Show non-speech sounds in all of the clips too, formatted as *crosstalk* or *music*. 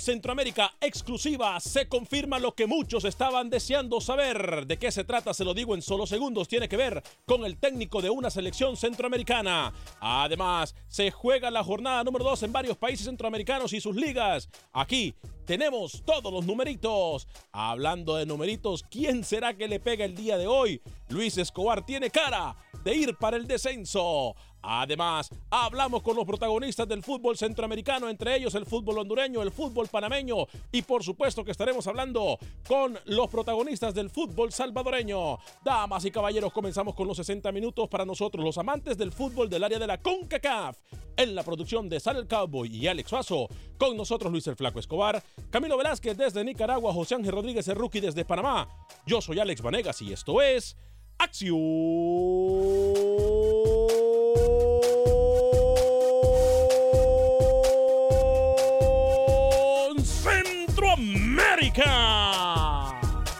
Centroamérica exclusiva se confirma lo que muchos estaban deseando saber. ¿De qué se trata? Se lo digo en solo segundos. Tiene que ver con el técnico de una selección centroamericana. Además, se juega la jornada número 2 en varios países centroamericanos y sus ligas. Aquí tenemos todos los numeritos. Hablando de numeritos, ¿quién será que le pega el día de hoy? Luis Escobar tiene cara de ir para el descenso. Además, hablamos con los protagonistas del fútbol centroamericano, entre ellos el fútbol hondureño, el fútbol panameño y por supuesto que estaremos hablando con los protagonistas del fútbol salvadoreño. Damas y caballeros, comenzamos con los 60 minutos para nosotros, los amantes del fútbol del área de la CONCACAF. En la producción de Sal el Cowboy y Alex Faso, con nosotros Luis el Flaco Escobar, Camilo Velázquez desde Nicaragua, José Ángel Rodríguez el Rookie desde Panamá. Yo soy Alex Vanegas y esto es Acción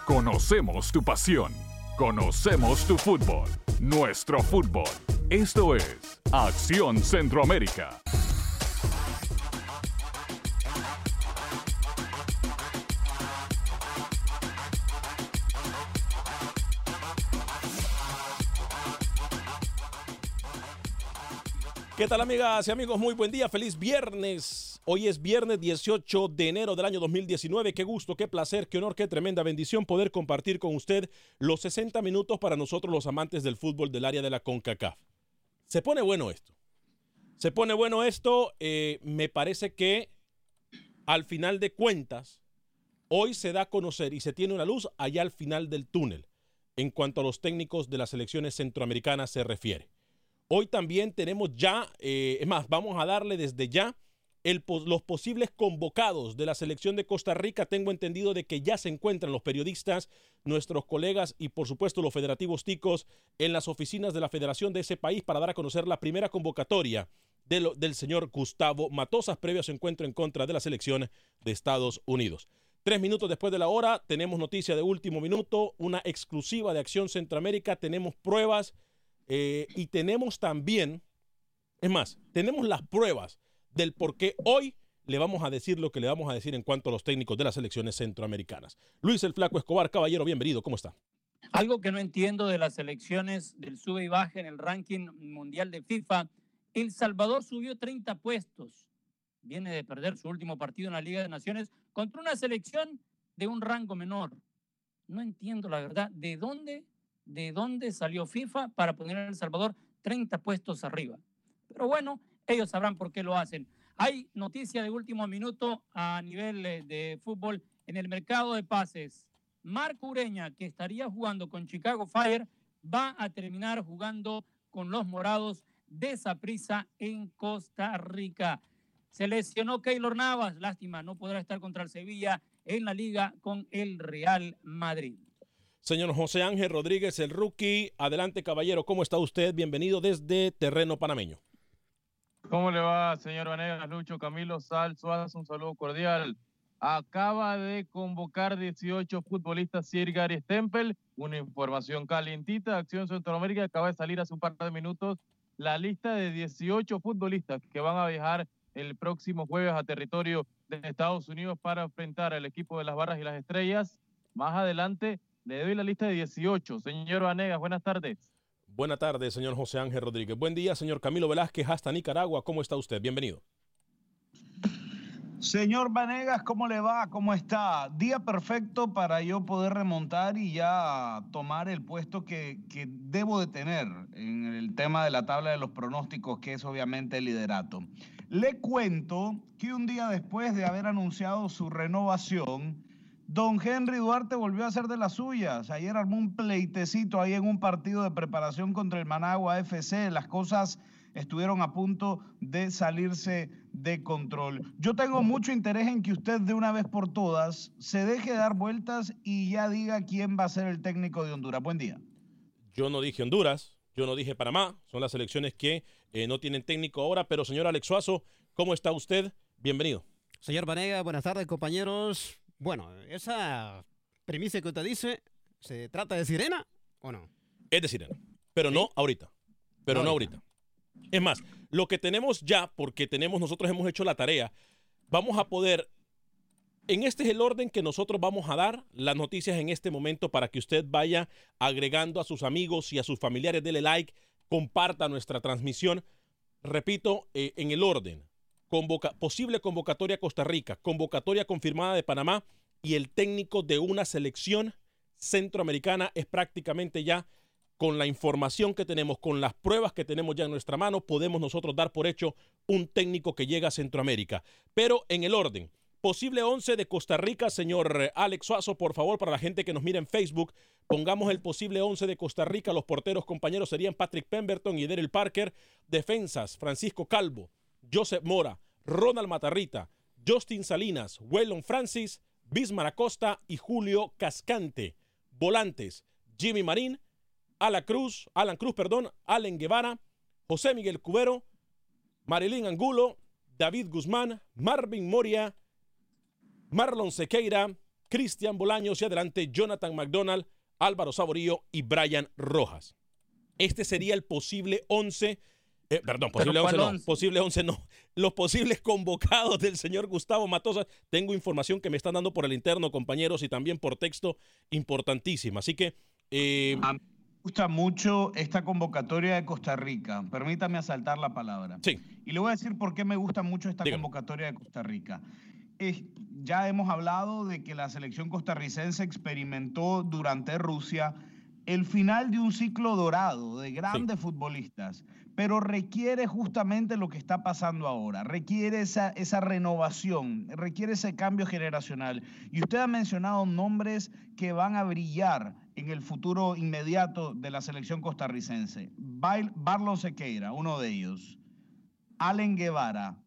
Conocemos tu pasión. Conocemos tu fútbol. Nuestro fútbol. Esto es Acción Centroamérica. ¿Qué tal amigas y amigos? Muy buen día, feliz viernes. Hoy es viernes 18 de enero del año 2019. Qué gusto, qué placer, qué honor, qué tremenda bendición poder compartir con usted los 60 minutos para nosotros los amantes del fútbol del área de la CONCACAF. Se pone bueno esto. Se pone bueno esto. eh, me parece que al final de cuentas, hoy se da a conocer y se tiene una luz allá al final del túnel en cuanto a los técnicos de las selecciones centroamericanas se refiere. Hoy también tenemos ya, eh, es más, vamos a darle desde ya los posibles convocados de la selección de Costa Rica. Tengo entendido de que ya se encuentran los periodistas, nuestros colegas y por supuesto los federativos ticos en las oficinas de la federación de ese país para dar a conocer la primera convocatoria del señor Gustavo Matosas previo a su encuentro en contra de la selección de Estados Unidos. Tres minutos después de la hora tenemos noticia de último minuto, una exclusiva de Acción Centroamérica, tenemos pruebas eh, y tenemos también, es más, tenemos las pruebas del por qué hoy le vamos a decir lo que le vamos a decir en cuanto a los técnicos de las selecciones centroamericanas. Luis el Flaco Escobar, caballero, bienvenido, ¿cómo está? Algo que no entiendo de las elecciones del sube y baja en el ranking mundial de FIFA, El Salvador subió 30 puestos. Viene de perder su último partido en la Liga de Naciones contra una selección de un rango menor. No entiendo la verdad de dónde, de dónde salió FIFA para poner a El Salvador 30 puestos arriba. Pero bueno, ellos sabrán por qué lo hacen. Hay noticia de último minuto a nivel eh, de fútbol en el mercado de pases. Marco Ureña, que estaría jugando con Chicago Fire, va a terminar jugando con los morados de Saprissa en Costa Rica. Se lesionó Keylor Navas, lástima, no podrá estar contra el Sevilla en la liga con el Real Madrid. Señor José Ángel Rodríguez, el rookie. Adelante, caballero, ¿cómo está usted? Bienvenido desde terreno panameño. ¿Cómo le va, señor Vanegas, Lucho, Camilo Sal, Suárez? Un saludo cordial acaba de convocar 18 futbolistas Sir Gary Stempel. Una información calientita. Acción Centroamérica acaba de salir hace un par de minutos la lista de 18 futbolistas que van a viajar el próximo jueves a territorio de Estados Unidos para enfrentar al equipo de las Barras y las Estrellas. Más adelante le doy la lista de 18. Señor Vanegas, buenas tardes. Buenas tardes, señor José Ángel Rodríguez. Buen día, señor Camilo Velázquez, hasta Nicaragua. ¿Cómo está usted? Bienvenido. Señor Vanegas, ¿cómo le va? ¿Cómo está? Día perfecto para yo poder remontar y ya tomar el puesto que, que, debo de tener en el tema de la tabla de los pronósticos, que es obviamente el liderato. Le cuento que un día después de haber anunciado su renovación, don Henry Duarte volvió a hacer de las suyas. Ayer armó un pleitecito ahí en un partido de preparación contra el Managua FC. Las cosas estuvieron a punto de salirse de control. Yo tengo mucho interés en que usted de una vez por todas se deje dar vueltas y ya diga quién va a ser el técnico de Honduras. Buen día. Yo no dije Honduras, yo no dije Panamá, son las elecciones que eh, no tienen técnico ahora, pero señor Alex Suazo, ¿cómo está usted? Bienvenido. Señor Vanega, buenas tardes compañeros. Bueno, esa premisa que usted dice, ¿se trata de sirena o no? Es de sirena, pero no ahorita, pero no ahorita. Es más, lo que tenemos ya, porque tenemos, nosotros hemos hecho la tarea, vamos a poder, en este es el orden que nosotros vamos a dar las noticias en este momento para que usted vaya agregando a sus amigos y a sus familiares, dele like, comparta nuestra transmisión. Repito, eh, en el orden, posible convocatoria a Costa Rica, convocatoria confirmada de Panamá y el técnico de una selección centroamericana es prácticamente ya con la información que tenemos, con las pruebas que tenemos ya en nuestra mano, podemos nosotros dar por hecho un técnico que llega a Centroamérica. Pero en el orden, posible 11 de Costa Rica, señor Alex Suazo, por favor, para la gente que nos mira en Facebook, pongamos el posible 11 de Costa Rica. Los porteros compañeros serían Patrick Pemberton y Daryl Parker. Defensas, Francisco Calvo, Joseph Mora, Ronald Matarrita, Justin Salinas, Waylon Francis, Bismar Acosta y Julio Cascante. Volantes, Jimmy Marín, Alan Cruz, Alan Cruz, perdón, Allen Guevara, José Miguel Cubero, Marilyn Angulo, David Guzmán, Marvin Moria, Marlon Sequeira, Cristian Bolaños y adelante Jonathan McDonald, Álvaro Saborío y Brian Rojas. Este sería el posible 11, eh, perdón, posible 11 no, posible 11 no, *laughs* los posibles convocados del señor Gustavo Matosa. Tengo información que me están dando por el interno, compañeros, y también por texto importantísima. Así que... Eh, gusta mucho esta convocatoria de Costa Rica. Permítame asaltar la palabra. Sí. Y le voy a decir por qué me gusta mucho esta convocatoria de Costa Rica. ya hemos hablado de que la selección costarricense experimentó durante Rusia el final de un ciclo dorado de grandes futbolistas, pero requiere justamente lo que está pasando ahora, requiere esa, esa renovación, requiere ese cambio generacional. Y usted ha mencionado nombres que van a brillar en el futuro inmediato de la selección costarricense. Barlon Sequeira, uno de ellos. Allen Guevara,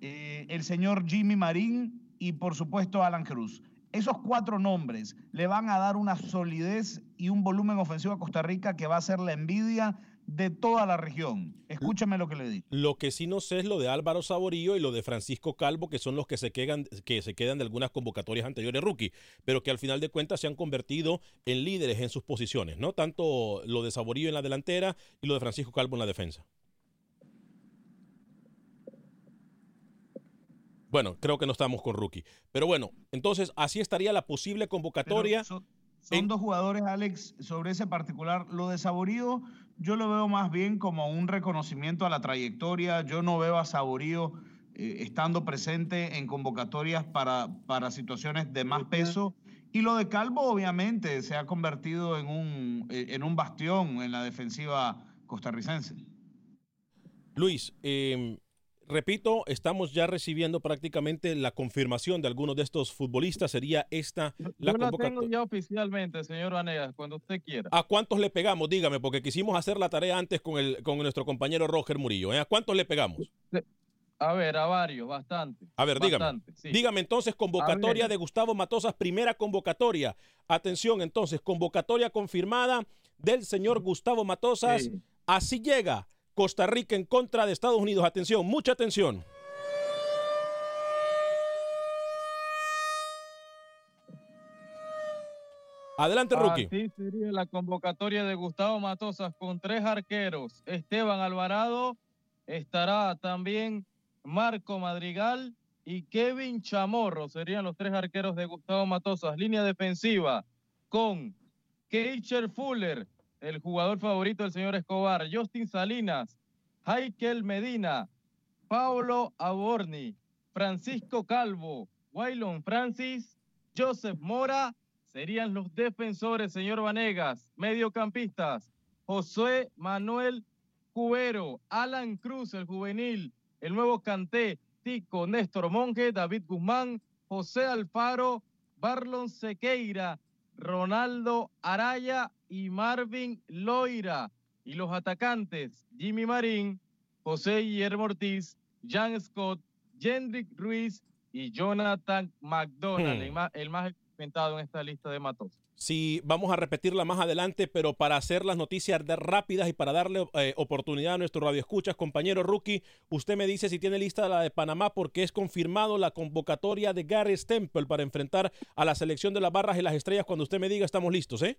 eh, el señor Jimmy Marín y por supuesto Alan Cruz. Esos cuatro nombres le van a dar una solidez y un volumen ofensivo a Costa Rica que va a ser la envidia de toda la región. Escúchame lo que le digo. Lo que sí no sé es lo de Álvaro Saborío y lo de Francisco Calvo, que son los que se quedan, que se quedan de algunas convocatorias anteriores rookie, pero que al final de cuentas se han convertido en líderes en sus posiciones, ¿no? Tanto lo de Saborío en la delantera y lo de Francisco Calvo en la defensa. Bueno, creo que no estamos con rookie. Pero bueno, entonces así estaría la posible convocatoria. Son, son dos jugadores, Alex, sobre ese particular. Lo de Saborío, yo lo veo más bien como un reconocimiento a la trayectoria. Yo no veo a Saborío eh, estando presente en convocatorias para, para situaciones de más peso. Y lo de Calvo, obviamente, se ha convertido en un, eh, en un bastión en la defensiva costarricense. Luis, eh, repito, estamos ya recibiendo prácticamente la confirmación de algunos de estos futbolistas. Sería esta la Yo la convocatoria. tengo ya oficialmente, señor Vanegas, cuando usted quiera. ¿A cuántos le pegamos? Dígame, porque quisimos hacer la tarea antes con, el, con nuestro compañero Roger Murillo. ¿eh? ¿A cuántos le pegamos? A ver, a varios, bastante. A ver, dígame. Bastante, sí. Dígame entonces, convocatoria de Gustavo Matosas, primera convocatoria. Atención, entonces, convocatoria confirmada del señor Gustavo Matosas. Sí. Así llega Costa Rica en contra de Estados Unidos. Atención, mucha atención. Adelante, Rookie. Así sería la convocatoria de Gustavo Matosas con tres arqueros. Esteban Alvarado, estará también Marco Madrigal y Kevin Chamorro. Serían los tres arqueros de Gustavo Matosas. Línea defensiva con Keicher Fuller, el jugador favorito del señor Escobar, Justin Salinas, Heikel Medina, Paulo Aborni, Francisco Calvo, Waylon Francis, Joseph Mora, serían los defensores, señor Vanegas, mediocampistas, José Manuel Cubero, Alan Cruz, el juvenil, el nuevo Canté, Tico, Néstor Monge, David Guzmán, José Alfaro, Barlon Sequeira, Ronaldo Araya y Marvin Loira. Y los atacantes, Jimmy Marín, José Guillermo Ortiz, Jan Scott, Jendrik Ruiz y Jonathan McDonald, Hmm. el, más, el más experimentado en esta lista de matos. Sí, vamos a repetirla más adelante, pero para hacer las noticias rápidas y para darle eh, oportunidad a nuestro radio escuchas, compañero Rookie, usted me dice si tiene lista la de Panamá porque es confirmado la convocatoria de Gary Stempel para enfrentar a la selección de las barras y las estrellas. Cuando usted me diga, estamos listos, ¿eh?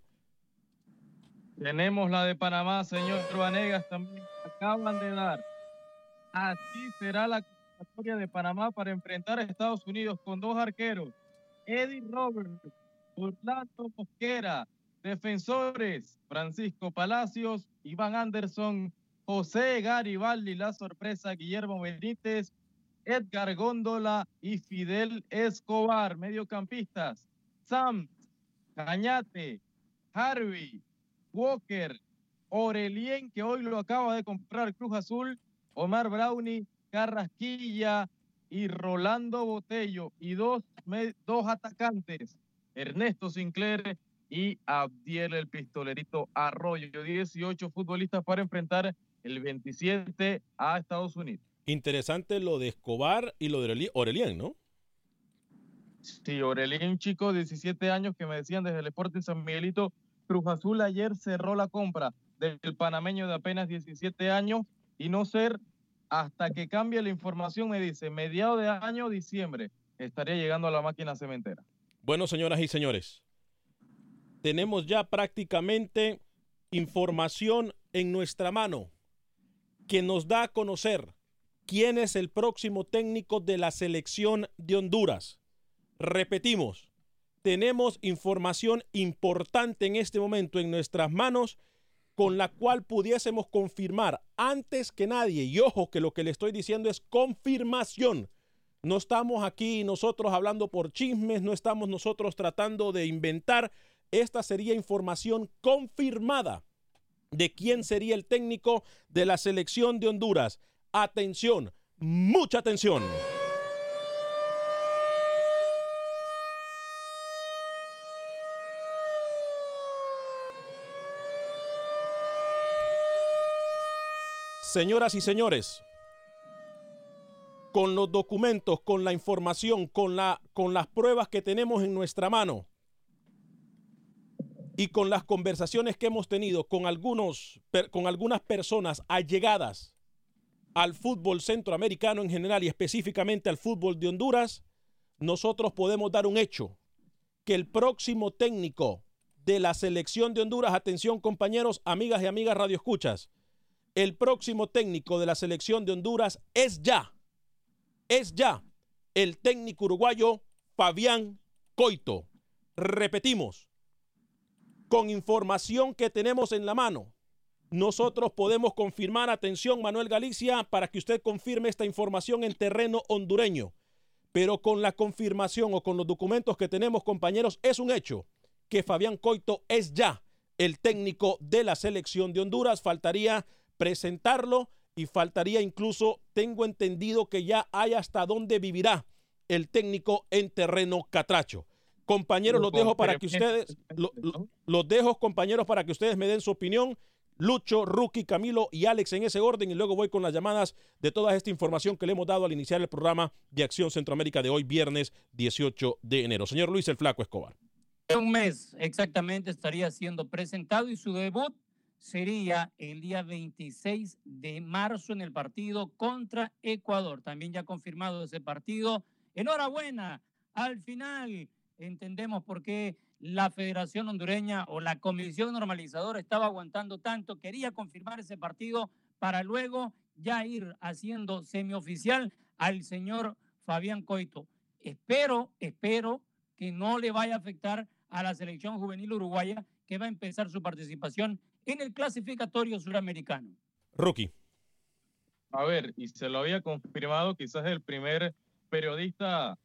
Tenemos la de Panamá, señor Vanegas, también acaban de dar. Así será la convocatoria de Panamá para enfrentar a Estados Unidos con dos arqueros, Eddie Roberts, Orlando Mosquera, defensores, Francisco Palacios, Iván Anderson, José Garibaldi, la sorpresa, Guillermo Benítez, Edgar Góndola y Fidel Escobar, mediocampistas, Sam, Cañate, Harvey, Walker, Orelien, que hoy lo acaba de comprar Cruz Azul, Omar Brownie, Carrasquilla y Rolando Botello. Y dos, dos atacantes, Ernesto Sinclair y Abdiel el Pistolerito Arroyo. 18 futbolistas para enfrentar el 27 a Estados Unidos. Interesante lo de Escobar y lo de Oreli- Orelien, ¿no? Sí, Orelien, un chico de 17 años que me decían desde el Sporting San Miguelito, Cruz Azul ayer cerró la compra del panameño de apenas 17 años y no ser hasta que cambie la información, me dice, mediado de año, diciembre, estaría llegando a la máquina cementera. Bueno, señoras y señores, tenemos ya prácticamente información en nuestra mano que nos da a conocer quién es el próximo técnico de la selección de Honduras. Repetimos, tenemos información importante en este momento en nuestras manos con la cual pudiésemos confirmar antes que nadie, y ojo que lo que le estoy diciendo es confirmación, no estamos aquí nosotros hablando por chismes, no estamos nosotros tratando de inventar. Esta sería información confirmada de quién sería el técnico de la selección de Honduras. Atención, mucha atención. Señoras y señores, con los documentos, con la información, con, la, con las pruebas que tenemos en nuestra mano y con las conversaciones que hemos tenido con, algunos, con algunas personas allegadas al fútbol centroamericano en general y específicamente al fútbol de Honduras, nosotros podemos dar un hecho, que el próximo técnico de la selección de Honduras, atención compañeros, amigas y amigas radioescuchas, el próximo técnico de la selección de Honduras es ya, es ya el técnico uruguayo Fabián Coito. Repetimos, con información que tenemos en la mano, nosotros podemos confirmar, atención Manuel Galicia, para que usted confirme esta información en terreno hondureño. Pero con la confirmación o con los documentos que tenemos, compañeros, es un hecho que Fabián Coito es ya el técnico de la selección de Honduras. Faltaría presentarlo y faltaría incluso, tengo entendido que ya hay hasta dónde vivirá el técnico en terreno catracho. Compañeros, los dejo para que ustedes, los dejo compañeros para que ustedes me den su opinión. Lucho, Rookie, Camilo y Alex en ese orden y luego voy con las llamadas de toda esta información que le hemos dado al iniciar el programa de Acción Centroamérica de hoy, viernes 18 de enero. Señor Luis el Flaco Escobar. Un mes exactamente estaría siendo presentado y su debut sería el día 26 de marzo en el partido contra Ecuador. También ya confirmado ese partido. Enhorabuena. Al final entendemos por qué la Federación Hondureña o la Comisión Normalizadora estaba aguantando tanto, quería confirmar ese partido para luego ya ir haciendo semioficial al señor Fabián Coito. Espero, espero que no le vaya a afectar a la selección juvenil uruguaya que va a empezar su participación en el clasificatorio suramericano. Rookie. A ver, y se lo había confirmado quizás el primer periodista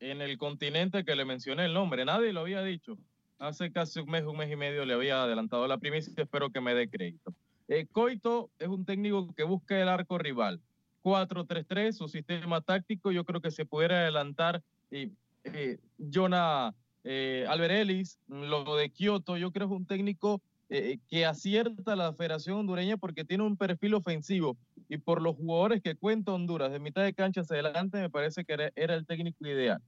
en el continente que le mencioné el nombre. Nadie lo había dicho. Hace casi un mes, un mes y medio le había adelantado la primicia. Espero que me dé crédito. Eh, Coito es un técnico que busca el arco rival. 4-3-3, su sistema táctico, yo creo que se pudiera adelantar. Y, eh, Jonah eh, Ellis, lo de Kioto, yo creo que es un técnico eh, que acierta la Federación Hondureña porque tiene un perfil ofensivo y por los jugadores que cuenta Honduras de mitad de cancha hacia adelante, me parece que era, el técnico ideal.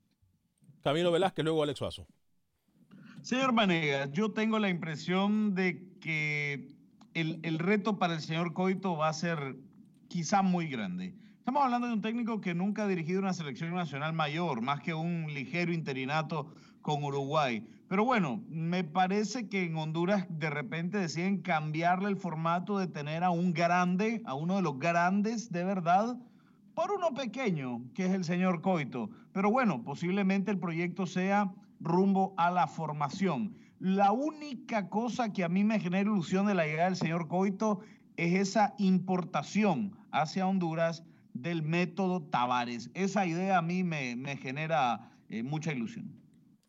Camilo Velázquez, luego Alex Suazo. Señor Manegas, yo tengo la impresión de que el, el, reto para el señor Coito va a ser quizá muy grande. Estamos hablando de un técnico que nunca ha dirigido una selección nacional mayor, más que un ligero interinato con Uruguay. Pero bueno, me parece que en Honduras de repente deciden cambiarle el formato de tener a un grande, a uno de los grandes de verdad, por uno pequeño, que es el señor Coito. Pero bueno, posiblemente el proyecto sea rumbo a la formación. La única cosa que a mí me genera ilusión de la llegada del señor Coito es esa importación hacia Honduras del método Tavares. Esa idea a mí me, genera eh, mucha ilusión.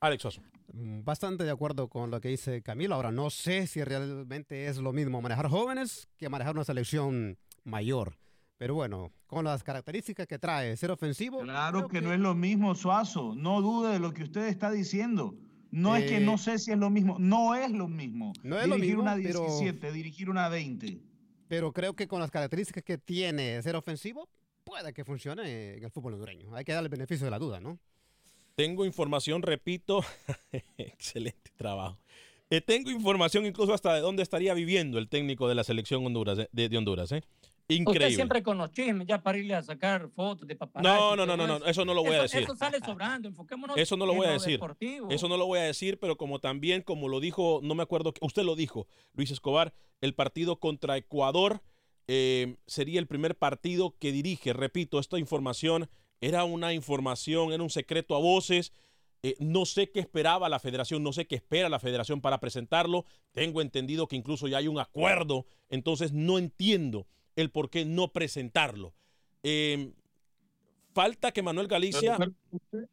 Alex Oso. Mm, bastante de acuerdo con lo que dice Camilo. Ahora, no sé si realmente es lo mismo manejar jóvenes que manejar una selección mayor. Pero bueno, con las características que trae ser ofensivo. Claro que, no es lo mismo, Suazo. No dude de lo que usted está diciendo. No es que no eh, sé si es lo mismo. No es lo mismo. No es dirigir una 17, dirigir una 20. Pero creo que con las características que tiene ser ofensivo, puede que funcione en el fútbol hondureño. Hay que darle el beneficio de la duda, ¿no? Tengo información, repito, *laughs* excelente trabajo. Eh, tengo información incluso hasta de dónde estaría viviendo el técnico de la selección Honduras, eh, de, Honduras. ¿eh? Increíble. Usted siempre con los chismes, ya para irle a sacar fotos de papá. No, no, no, no, no, eso no lo voy a decir. Eso sale sobrando, enfoquémonos Eso no lo voy a decir. Eso no lo voy a decir, pero como también, como lo dijo, no me acuerdo, usted lo dijo, Luis Escobar, el partido contra Ecuador sería el primer partido que dirige. Repito, esta información era una información, era un secreto a voces. Eh, no sé qué esperaba la federación, no sé qué espera la federación para presentarlo. Tengo entendido que incluso ya hay un acuerdo, entonces no entiendo el por qué no presentarlo. Em, falta que Manuel Galicia...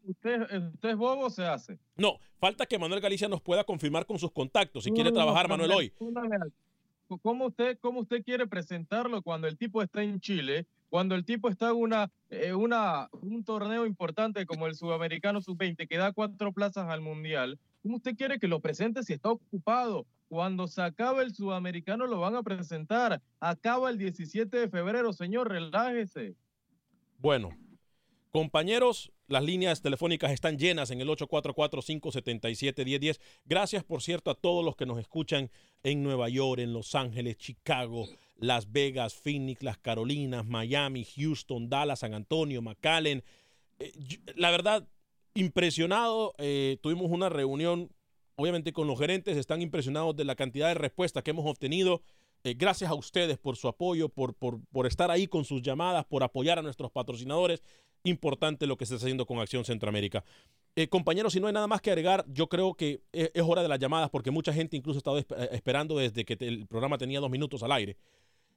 Usted, es bobo se hace? No, falta que Manuel Galicia nos pueda confirmar con sus contactos si quiere trabajar Manuel hoy. ¿Cómo usted, ¿Cómo usted quiere presentarlo cuando el tipo está en Chile cuando el tipo está en eh, una, un torneo importante como el Sudamericano Sub-20, que da cuatro plazas al Mundial, ¿cómo usted quiere que lo presente si está ocupado? Cuando se acabe el Sudamericano lo van a presentar. Acaba el 17 de febrero, señor, relájese. Bueno, compañeros, las líneas telefónicas están llenas en el 844-577-1010. Gracias, por cierto, a todos los que nos escuchan en Nueva York, en Los Ángeles, Chicago, las Vegas, Phoenix, Las Carolinas, Miami, Houston, Dallas, San Antonio, McAllen. Eh, la verdad, impresionado. Eh, tuvimos una reunión, obviamente, con los gerentes. Están impresionados de la cantidad de respuestas que hemos obtenido. Eh, gracias a ustedes por su apoyo, por, por, por, estar ahí con sus llamadas, por apoyar a nuestros patrocinadores. importante lo que se está haciendo con Acción Centroamérica. Compañeros, si no hay nada más que agregar, yo creo que es, hora de las llamadas porque mucha gente incluso ha estado esp- esperando desde que el programa tenía dos minutos al aire.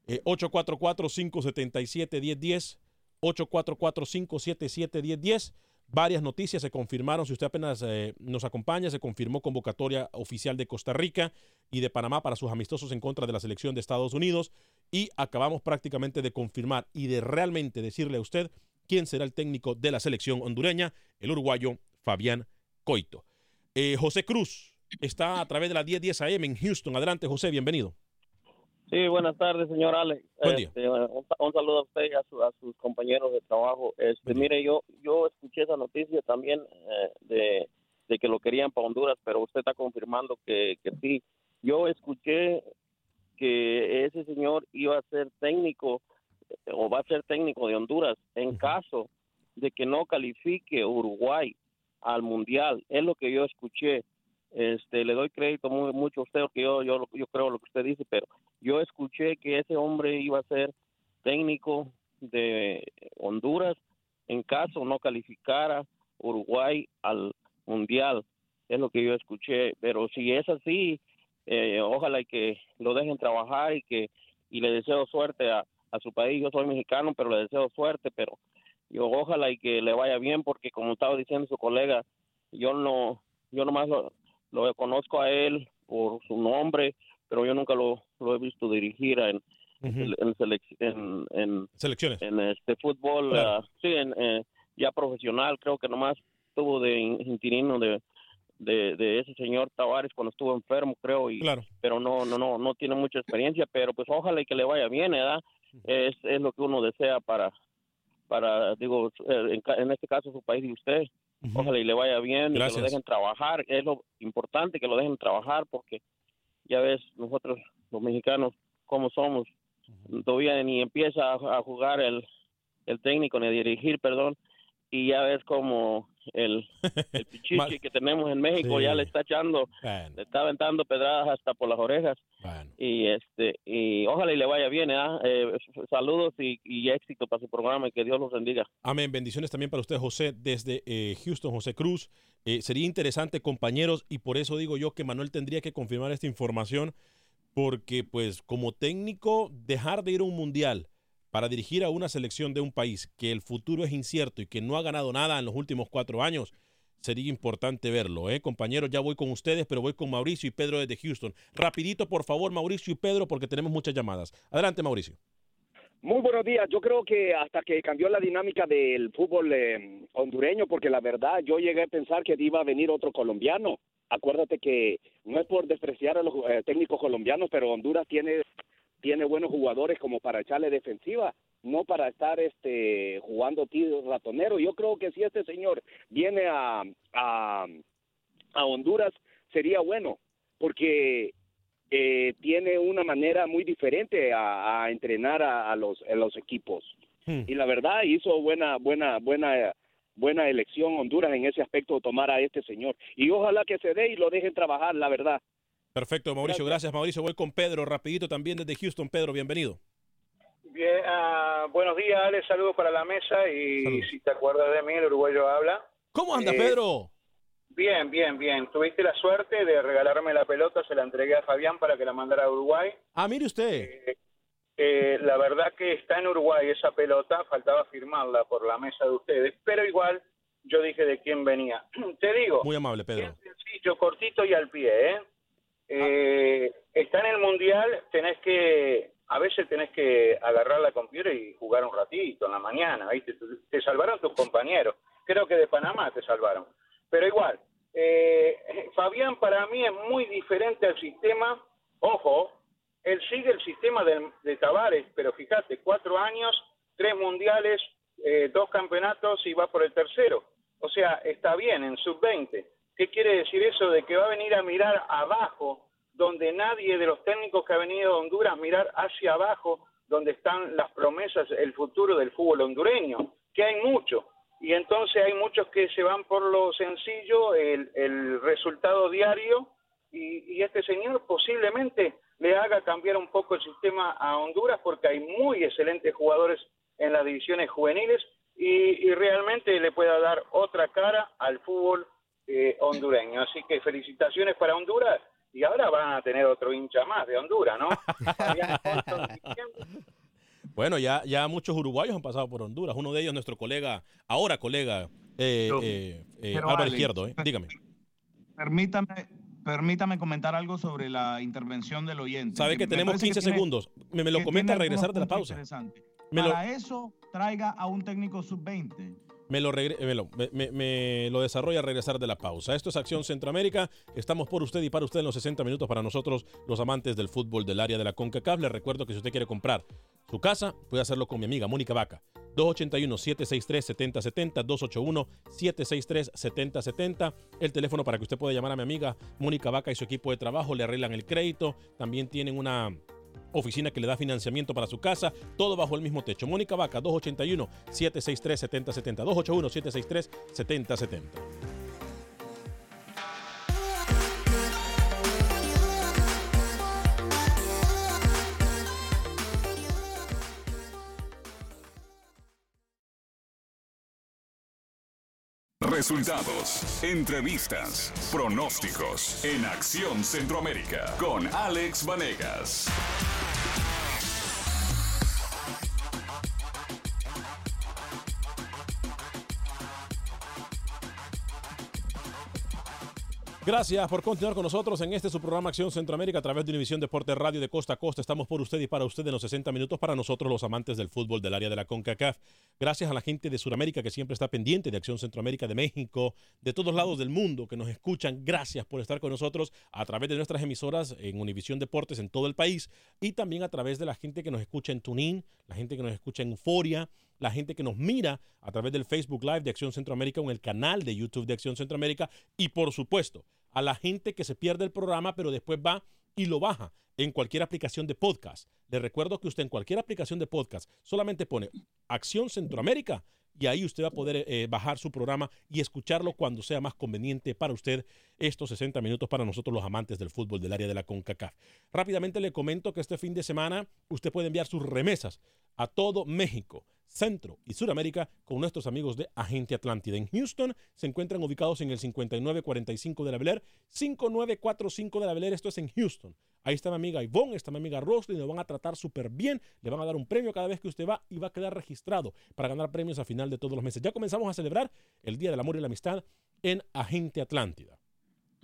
Eh, 844-577-1010, 844-577-1010. Varias noticias se confirmaron. Si usted apenas eh, nos acompaña, se confirmó convocatoria oficial de Costa Rica y de Panamá para sus amistosos en contra de la selección de Estados Unidos. Y acabamos prácticamente de confirmar y de realmente decirle a usted quién será el técnico de la selección hondureña, el uruguayo Fabián Coito. Eh, José Cruz está a través de la 1010 AM en Houston. Adelante, José, bienvenido. Sí, buenas tardes, señor Alex. Buen día. Este, un, un saludo a usted y a, su- a sus compañeros de trabajo. Este, mire, yo yo escuché esa noticia también eh, de, de que lo querían para Honduras, pero usted está confirmando que, que sí. Yo escuché que ese señor iba a ser técnico o va a ser técnico de Honduras en caso de que no califique Uruguay al mundial. Es lo que yo escuché. Este, le doy crédito muy, mucho a usted porque yo, yo yo creo lo que usted dice, pero yo escuché que ese hombre iba a ser técnico de Honduras en caso no calificara Uruguay al mundial. Es lo que yo escuché, pero si es así, eh, ojalá y que lo dejen trabajar y que y le deseo suerte a, a su país. Yo soy mexicano, pero le deseo suerte, pero yo ojalá y que le vaya bien porque como estaba diciendo su colega, yo no yo nomás lo, lo conozco a él por su nombre, pero yo nunca lo, lo he visto dirigir en, en, selec- en, en, Selecciones. en este fútbol, Claro. ah, sí, en, eh, ya profesional, creo que nomás estuvo de in- interino de, de, de ese señor Tavares cuando estuvo enfermo, creo, y Claro. pero no, no, no, no tiene mucha experiencia, pero pues ojalá y que le vaya bien, ¿verdad? Es, es lo que uno desea para, para digo, eh, en, este caso su país y usted. Ojalá y le vaya bien y que lo dejen trabajar. Es lo importante que lo dejen trabajar porque ya ves, nosotros los mexicanos, como somos, todavía ni empieza a, a jugar el, el técnico ni a dirigir, perdón, y ya ves como el, el *laughs* pichichi que tenemos en México Sí. ya le está echando, le está aventando pedradas hasta por las orejas. Y este y ojalá y le vaya bien, ¿verdad? Eh, saludos y, y éxito para su programa y que Dios los bendiga. Amén. Bendiciones también para usted, José, desde eh, Houston, José Cruz. Eh, sería interesante, compañeros, y por eso digo yo que Manuel tendría que confirmar esta información, porque pues como técnico, dejar de ir a un mundial para dirigir a una selección de un país que el futuro es incierto y que no ha ganado nada en los últimos cuatro años, sería importante verlo, ¿eh? Compañeros, ya voy con ustedes, pero voy con Mauricio y Pedro desde Houston. Rapidito, por favor, Mauricio y Pedro, porque tenemos muchas llamadas. Adelante, Mauricio. Muy buenos días. Yo creo que hasta que cambió la dinámica del fútbol eh, hondureño, porque la verdad yo llegué a pensar que iba a venir otro colombiano. Acuérdate que no es por despreciar a los eh, técnicos colombianos, pero Honduras tiene tiene buenos jugadores como para echarle defensiva, no para estar este jugando tiro ratonero. Yo creo que si este señor viene a, a, a Honduras sería bueno, porque eh, tiene una manera muy diferente a, a entrenar a, a los, a los equipos. Y la verdad hizo buena, buena, buena, buena elección Honduras en ese aspecto tomar a este señor. Y ojalá que se dé y lo dejen trabajar, la verdad. Perfecto, Mauricio. Gracias, Mauricio. Voy con Pedro rapidito también desde Houston. Pedro, bienvenido. Bien, ah, buenos días, Ale, saludos para la mesa y si te acuerdas de mí, el uruguayo habla. ¿Cómo anda, Eh, Pedro? Bien, bien, bien. Tuviste la suerte de regalarme la pelota, se la entregué a Fabián para que la mandara a Uruguay. Ah, mire usted. Eh, la verdad que está en Uruguay esa pelota, faltaba firmarla por la mesa de ustedes, pero igual yo dije de quién venía. *clears throat* Te digo, Muy amable, Pedro. sencillo, cortito y al pie, ¿eh? Eh, está en el mundial, tenés que, a veces tenés que agarrar la computer y jugar un ratito en la mañana, ¿viste? Te, te salvaron tus compañeros, creo que de Panamá te salvaron, pero igual, eh, Fabián para mí es muy diferente al sistema, ojo, él sigue el sistema de, de Tavares, pero fíjate, cuatro años, tres mundiales, eh, dos campeonatos y va por el tercero. O sea, está bien en sub-20. ¿Qué quiere decir eso? De que va a venir a mirar abajo, donde nadie de los técnicos que ha venido a Honduras mirar hacia abajo, donde están las promesas, el futuro del fútbol hondureño, que hay mucho. Y entonces hay muchos que se van por lo sencillo, el, resultado diario, y este señor posiblemente le haga cambiar un poco el sistema a Honduras porque hay muy excelentes jugadores en las divisiones juveniles y, y realmente le pueda dar otra cara al fútbol eh, hondureño. Así que felicitaciones para Honduras y ahora van a tener otro hincha más de Honduras, ¿no? *laughs* Bueno, ya, ya muchos uruguayos han pasado por Honduras. Uno de ellos, nuestro colega, ahora colega, eh, eh, eh, Álvaro Izquierdo. eh. Dígame. Permítame, permítame comentar algo sobre la intervención del oyente. Sabe que tenemos parece 15 tiene- segundos. Me, me lo comenta al regresar de la pausa. lo- Para eso, traiga a un técnico sub-20. Me lo, me, lo, me- lo desarrolla al regresar de la pausa. Esto es Acción Centroamérica. Estamos por usted y para usted en los 60 minutos para nosotros, los amantes del fútbol del área de la CONCACAF. Les recuerdo que si usted quiere comprar su casa, puede hacerlo con mi amiga Mónica Vaca. 281-763-7070, 281-763-7070. El teléfono para que usted pueda llamar a mi amiga Mónica Vaca y su equipo de trabajo. Le arreglan el crédito. También tienen una oficina que le da financiamiento para su casa, todo bajo el mismo techo. Mónica Vaca, 281-763-7070. 281-763-7070. Resultados, entrevistas, pronósticos en Acción Centroamérica con Alex Vanegas. Gracias por continuar con nosotros en este su programa Acción Centroamérica a través de Univisión Deporte Radio de Costa a Costa. Estamos por usted y para usted en los 60 minutos para nosotros los amantes del fútbol del área de la CONCACAF. Gracias a la gente de Sudamérica que siempre está pendiente de Acción Centroamérica de México, de todos lados del mundo que nos escuchan. Gracias por estar con nosotros a través de nuestras emisoras en Univisión Deportes en todo el país y también a través de la gente que nos escucha en TuneIn, la gente que nos escucha en Euforia, la gente que nos mira a través del Facebook Live de Acción Centroamérica o en el canal de YouTube de Acción Centroamérica y por supuesto a la gente que se pierde el programa pero después va y lo baja en cualquier aplicación de podcast. Le recuerdo que usted en cualquier aplicación de podcast solamente pone Acción Centroamérica y ahí usted va a poder eh, bajar su programa y escucharlo cuando sea más conveniente para usted estos 60 minutos para nosotros los amantes del fútbol del área de la CONCACAF. Rápidamente le comento que este fin de semana usted puede enviar sus remesas a todo México, Centro y Sudamérica con nuestros amigos de Agente Atlántida. En Houston se encuentran ubicados en el 5945 de la Bel Air, 5945 de la Bel esto es en Houston. Ahí está mi amiga Ivonne, está mi amiga Roslyn, lo van a tratar súper bien, le van a dar un premio cada vez que usted va y va a quedar registrado para ganar premios a final de todos los meses. Ya comenzamos a celebrar el Día del Amor y la Amistad en Agente Atlántida.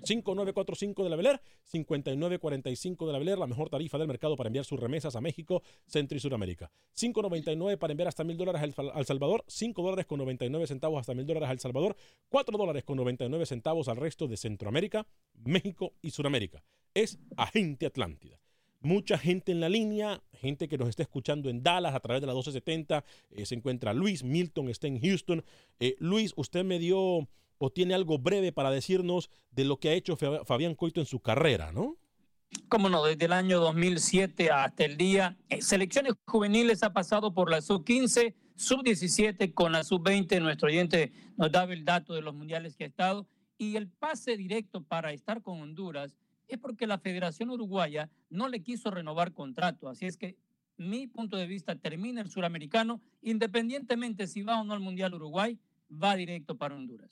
5945 de la Bel Air, 5945 de la Bel Air, la mejor tarifa del mercado para enviar sus remesas a México, Centro y Sudamérica. 5.99 para enviar hasta mil dólares al Salvador, 5 dólares con 99 centavos hasta mil dólares al Salvador, 4 dólares con 99 centavos al resto de Centroamérica, México y Sudamérica. Es Agente Atlántida. Mucha gente en la línea, gente que nos está escuchando en Dallas a través de la 1270. eh, se encuentra Luis, Milton está en Houston. Eh, Luis, usted me dio o tiene algo breve para decirnos de lo que ha hecho Fa- Fabián Coito en su carrera, ¿no? Cómo no, desde el año 2007 hasta el día, eh, selecciones juveniles ha pasado por la sub-15, sub-17 con la sub-20. Nuestro oyente nos daba el dato de los mundiales que ha estado. Y el pase directo para estar con Honduras es porque la Federación Uruguaya no le quiso renovar contrato. Así es que mi punto de vista termina el suramericano, independientemente si va o no al Mundial Uruguay, va directo para Honduras.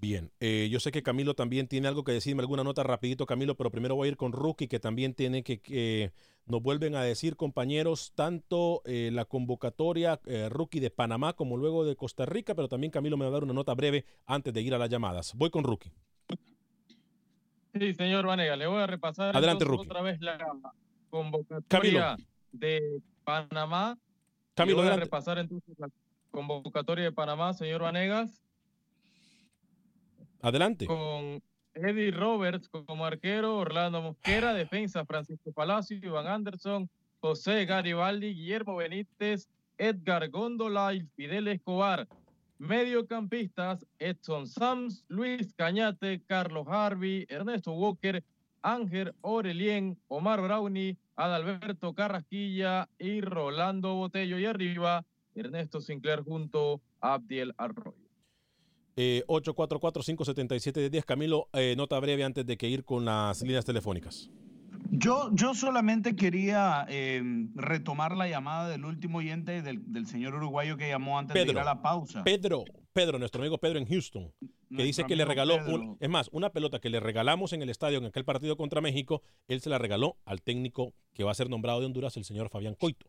Bien, eh, yo sé que Camilo también tiene algo que decirme, alguna nota rapidito, Camilo, pero primero voy a ir con Rookie, que también tiene que, que nos vuelven a decir, compañeros, tanto eh, la convocatoria eh, Rookie de Panamá como luego de Costa Rica, pero también Camilo me va a dar una nota breve antes de ir a las llamadas. Voy con Rookie. Sí, señor Vanega, le voy a repasar Adelante, entonces otra vez la convocatoria Camilo. de Panamá. Camilo, Le voy a adelante. repasar entonces la convocatoria de Panamá, señor Vanegas, Adelante. con Eddie Roberts como arquero, Orlando Mosquera, defensa, Francisco Palacio, Iván Anderson, José Garibaldi, Guillermo Benítez, Edgar Góndola y Fidel Escobar. Mediocampistas, Edson Sams, Luis Cañate, Carlos Harvey, Ernesto Walker, Ángel Orelien, Omar Brownie, Adalberto Carrasquilla y Rolando Botello. Y arriba, Ernesto Sinclair junto a Abdiel Arroyo. Eh, 844-577-10. Camilo, eh, nota breve antes de que ir con las líneas telefónicas. Yo, yo solamente quería eh, retomar la llamada del último oyente del, del señor uruguayo que llamó antes de ir Pedro, a la pausa. Pedro, Pedro, nuestro amigo Pedro en Houston, que Nuestro dice que le regaló, Pedro. un- es más, una pelota que le regalamos en el estadio en aquel partido contra México, él se la regaló al técnico que va a ser nombrado de Honduras, el señor Fabián Coito.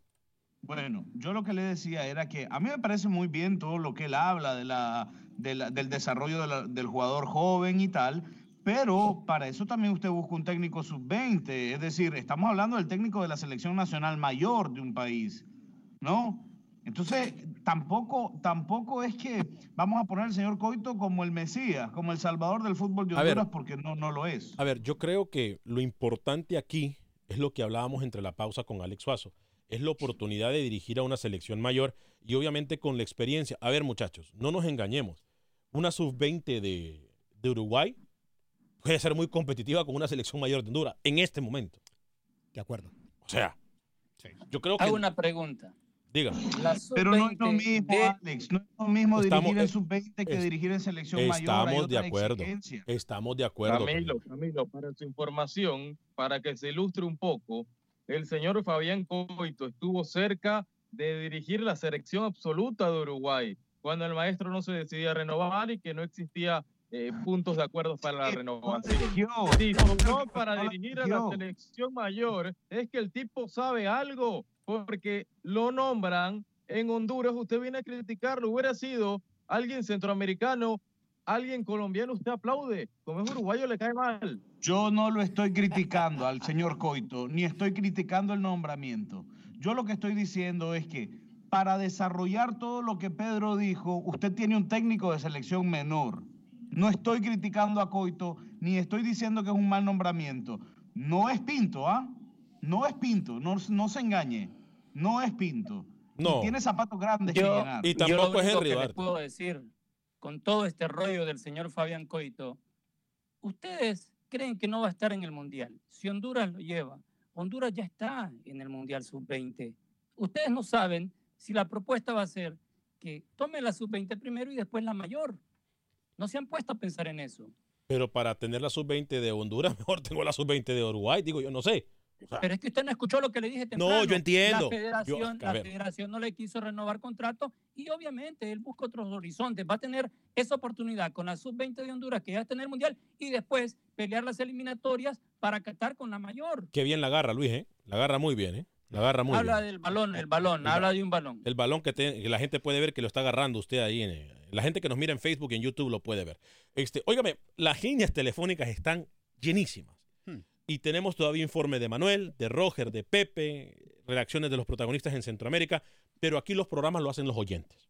Bueno, yo lo que le decía era que a mí me parece muy bien todo lo que él habla de la, de la- del desarrollo de la- del jugador joven y tal, pero para eso también usted busca un técnico sub-20, es decir, estamos hablando del técnico de la selección nacional mayor de un país, ¿no? Entonces, tampoco, tampoco es que vamos a poner al señor Coito como el Mesías, como el salvador del fútbol de ver. Honduras, porque no, no lo es. A ver, yo creo que lo importante aquí es lo que hablábamos entre la pausa con Alex Suazo. Es la oportunidad de dirigir a una selección mayor y obviamente con la experiencia. A ver, muchachos, no nos engañemos. Una sub-20 de, de Uruguay puede ser muy competitiva con una selección mayor de Honduras en este momento. De acuerdo. O sea, yo creo que. Hago una pregunta. Diga. La Pero no es lo sub-20 mismo, de- Alex, no es lo mismo Estamos- dirigir en eh, sub-20 que es- dirigir en selección mayor. Estamos de otra acuerdo. exigencia. Estamos de acuerdo. Camilo, Camilo, para su información, para que se ilustre un poco, el señor Fabián Coito estuvo cerca de dirigir la selección absoluta de Uruguay, cuando el maestro no se decidía a renovar y que no existía eh, puntos de acuerdo para la renovación. Si no para dirigir a la selección mayor, es que el tipo sabe algo, porque lo nombran en Honduras, usted viene a criticarlo, hubiera sido alguien centroamericano, alguien colombiano, usted aplaude, como es uruguayo le cae mal. Yo no lo estoy criticando al señor Coito, ni estoy criticando el nombramiento. Yo lo que estoy diciendo es que para desarrollar todo lo que Pedro dijo, usted tiene un técnico de selección menor. No estoy criticando a Coito, ni estoy diciendo que es un mal nombramiento. No es Pinto, ¿ah? No es Pinto, no, no se engañe. No es Pinto. Y No. tiene zapatos grandes que Yo, llenar. Y yo lo tampoco es único Henry que puedo decir, con todo este rollo del señor Fabián Coito, ustedes creen que no va a estar en el Mundial. Si Honduras lo lleva, Honduras ya está en el Mundial Sub-20. Ustedes no saben si la propuesta va a ser que tome la Sub-20 primero y después la mayor. No se han puesto a pensar en eso. Pero para tener la sub-20 de Honduras, *laughs* mejor tengo la sub-20 de Uruguay. Digo, yo no sé. O sea, Pero es que usted no escuchó lo que le dije temprano. yo entiendo. La federación, Yo- a la ver. federación no le quiso renovar contrato y obviamente él busca otros horizontes. Va a tener esa oportunidad con la sub-20 de Honduras, que ya está en el Mundial, y después pelear las eliminatorias para catar con la mayor. Qué bien la agarra, Luis, ¿eh? La agarra muy bien, ¿eh? La agarra muy habla bien. del balón, el balón, habla de un balón. El balón que, te- que la gente puede ver que lo está agarrando usted ahí. En, eh, la gente que nos mira en Facebook y en YouTube lo puede ver. Este, óigame, las líneas telefónicas están llenísimas. Y tenemos todavía informe de Manuel, de Roger, de Pepe, redacciones de los protagonistas en Centroamérica, pero aquí los programas lo hacen los oyentes.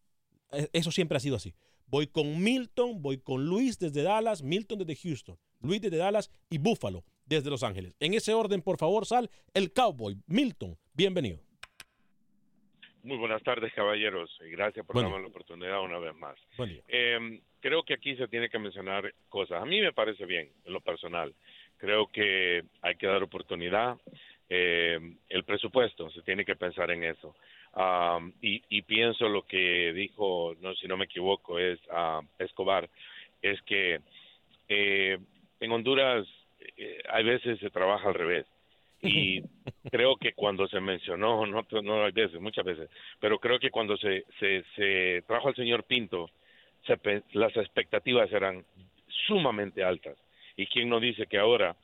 E- Eso siempre ha sido así. Voy con Milton, voy con Luis desde Dallas, Milton desde Houston, Luis desde Dallas y Buffalo desde Los Ángeles. En ese orden, por favor, sal el Cowboy. Milton, bienvenido. Muy buenas tardes, caballeros. y Gracias por Buen darme la oportunidad una vez más. Buen día. Eh, creo que aquí se tiene que mencionar cosas. A mí me parece bien, en lo personal. Creo que hay que dar oportunidad. Eh, el presupuesto, se tiene que pensar en eso. Am, y, y pienso lo que dijo, no si no me equivoco, es ah, Escobar, es que eh, en Honduras eh, hay veces se trabaja al revés. Y *laughs* creo que cuando se mencionó, no, no hay veces, muchas veces, pero creo que cuando se, se, se trajo al señor Pinto, se las expectativas eran sumamente altas. Y quién nos dice que ahora,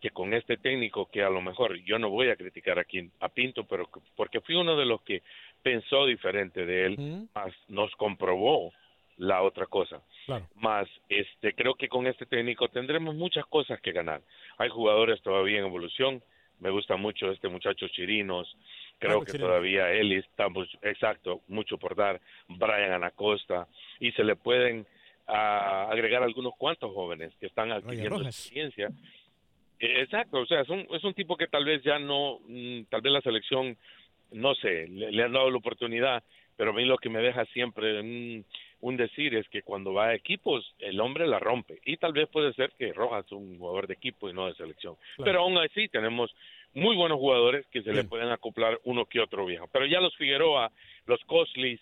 que con este técnico, que a lo mejor yo no voy a criticar aquí a Pinto, pero que- porque fui uno de los que pensó diferente de él, más nos comprobó la otra cosa. Claro. Más, este, creo que con este técnico tendremos muchas cosas que ganar. Hay jugadores todavía en evolución. Me gusta mucho este muchacho Chirinos. Creo que Chirinos. todavía él está, exacto, mucho por dar. Brian Anacosta. Y se le pueden ah, agregar algunos cuantos jóvenes que están adquiriendo experiencia. Eh, Exacto, o sea, es un, es un tipo que tal vez ya no, mm, tal vez la selección, no sé, le, le han dado la oportunidad, pero a mí lo que me deja siempre un, un decir es que cuando va a equipos, el hombre la rompe. Y tal vez puede ser que Rojas es un jugador de equipo y no de selección. Claro. Pero aún así tenemos muy buenos jugadores que se le Bien. pueden acoplar uno que otro viejo. Pero ya los Figueroa, los Coslis,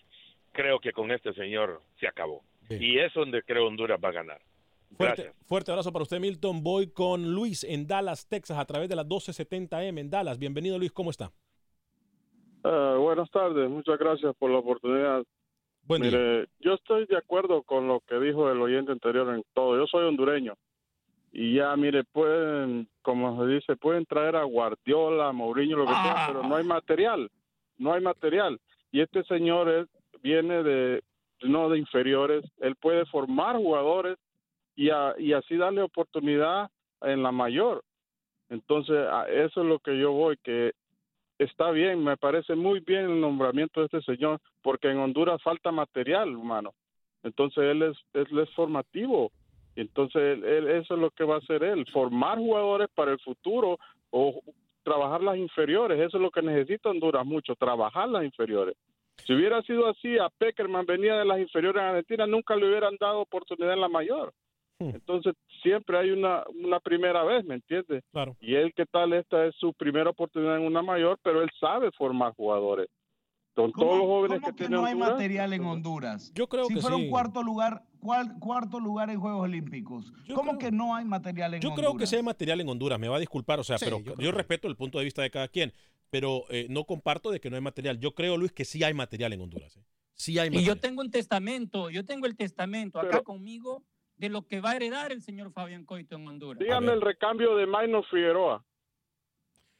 creo que con este señor se acabó. Bien. Y es donde creo Honduras va a ganar. Fuerte, Gracias. fuerte abrazo para usted, Milton. Voy con Luis en Dallas, Texas, a través de las 1270M en Dallas. Bienvenido, Luis. ¿Cómo está? Ah, buenas tardes, muchas gracias por la oportunidad. Buen Mire, yo estoy de acuerdo con lo que dijo el oyente anterior en todo. Yo soy hondureño y ya, mire, pueden, como se dice, pueden traer a Guardiola, Mourinho, lo que sea, pero no hay material, no hay material. Y este señor es, viene de, no de inferiores, él puede formar jugadores y, a- y así darle oportunidad en la mayor. Entonces, a eso es lo que yo voy, que está bien, me parece muy bien el nombramiento de este señor, porque en Honduras falta material humano. Entonces él es, él es formativo. Entonces él- él- eso es lo que va a hacer él, formar jugadores para el futuro o trabajar las inferiores. Eso es lo que necesita Honduras mucho, trabajar las inferiores. Si hubiera sido así, a Peckerman venía de las inferiores en Argentina, nunca le hubieran dado oportunidad en la mayor. Entonces siempre hay una, una primera vez, ¿me entiendes? Claro. Y él, ¿qué tal? Esta es su primera oportunidad en una mayor, pero él sabe formar jugadores. Con todos los jóvenes ¿Cómo que, que tiene no hay Honduras, material en Honduras? Yo creo si que fuera sí. un cuarto lugar, ¿cuál, cuarto lugar en Juegos Olímpicos? ¿Cómo que no hay material en Yo Honduras? creo que sí hay material en Honduras, me va a disculpar, o sea, Sí, pero yo yo, creo respeto el punto de vista de cada quien, pero eh, no comparto de que no hay material. Yo creo, Luis, que sí hay material en Honduras. ¿eh? Sí hay Y material. yo tengo un testamento, yo tengo el testamento acá conmigo de lo que va a heredar el señor Fabián Coito en Honduras. dígame el recambio de Maynor Figueroa.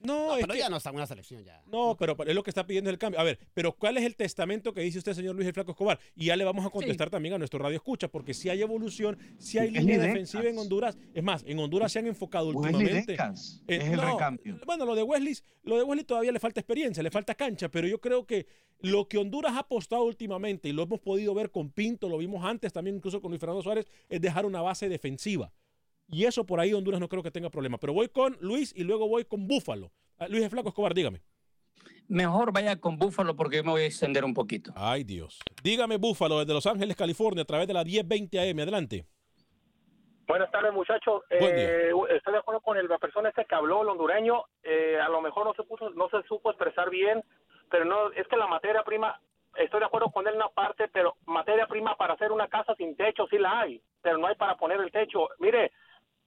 No, es pero que- ya no está en una selección ya. No, pero es lo que está pidiendo el cambio. A ver, pero ¿cuál es el testamento que dice usted, señor Luis el Flaco Escobar? Y ya le vamos a contestar también a nuestro radio escucha, porque si hay evolución, si hay línea defensiva en Honduras. Es más, en Honduras se han enfocado Wesley últimamente. Eh, es el no, recambio. Bueno, lo de Wesley, lo de Wesley todavía le falta experiencia, le falta cancha, pero yo creo que lo que Honduras ha apostado últimamente, y lo hemos podido ver con Pinto, lo vimos antes también incluso con Luis Fernando Suárez, es dejar una base defensiva. Y eso por ahí Honduras no creo que tenga problema. Pero voy con Luis y luego voy con Búfalo. Ah, Luis el Flaco Escobar, dígame. Mejor vaya con Búfalo porque yo me voy a extender un poquito. Ay, Dios. Dígame, Búfalo, desde Los Ángeles, California, a través de la 1020 AM. Adelante. Buenas tardes, muchachos. Buen Eh, estoy de acuerdo con el- la persona este que habló, el hondureño. Eh, a lo mejor no se puso, no se supo expresar bien, pero no es que la materia prima. Estoy de acuerdo con él en una parte, pero materia prima para hacer una casa sin techo sí la hay, pero no hay para poner el techo. Mire,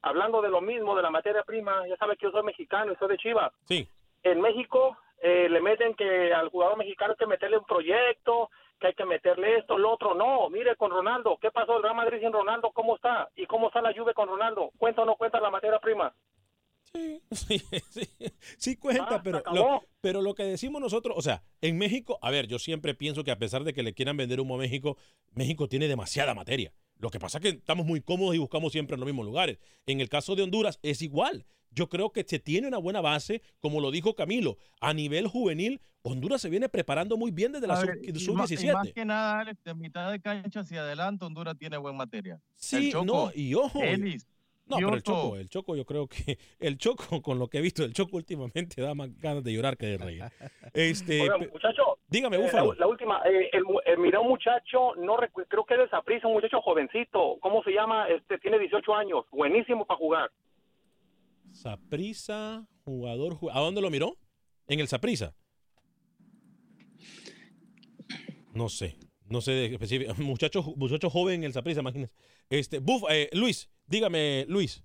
hablando de lo mismo de la materia prima, ya sabe que yo soy mexicano y soy de Chivas. Sí. En México eh, le meten que al jugador mexicano hay que meterle un proyecto, que hay que meterle esto, lo otro. No, mire con Ronaldo, ¿qué pasó el Real Madrid sin Ronaldo? ¿Cómo está? ¿Y cómo está la Juve con Ronaldo? ¿Cuenta o no cuenta la materia prima? Sí, *laughs* sí, sí, sí cuenta, Ah, pero, lo, pero lo que decimos nosotros, o sea, en México, a ver, yo siempre pienso que a pesar de que le quieran vender humo a México, México tiene demasiada materia. Lo que pasa es que estamos muy cómodos y buscamos siempre en los mismos lugares. En el caso de Honduras es igual. Yo creo que se tiene una buena base, como lo dijo Camilo, a nivel juvenil. Honduras se viene preparando muy bien desde la A sub- ver, y ma- y sub-17. más que nada, Alex, de mitad de cancha hacia adelante, Honduras tiene buen material. Sí, Choco, no, y ojo. Ellis, No, pero el. Choco, el Choco, yo creo que *laughs* el Choco, con lo que he visto, el Choco últimamente da más ganas de llorar que de reír. *laughs* Este, Oiga, muchacho. dígame, eh, Búfalo. la, la última, eh, el, mu- eh, miré a un muchacho, no creo que es de Saprissa, un muchacho jovencito. ¿Cómo se llama? Este Tiene 18 años, buenísimo para jugar. Saprisa, jugador, ju- ¿a dónde lo miró? En el Saprisa. No sé, no sé de específico. *laughs* Muchacho, muchacho joven en el Saprisa, imagínense. Este, Buf, eh, Luis, dígame, Luis.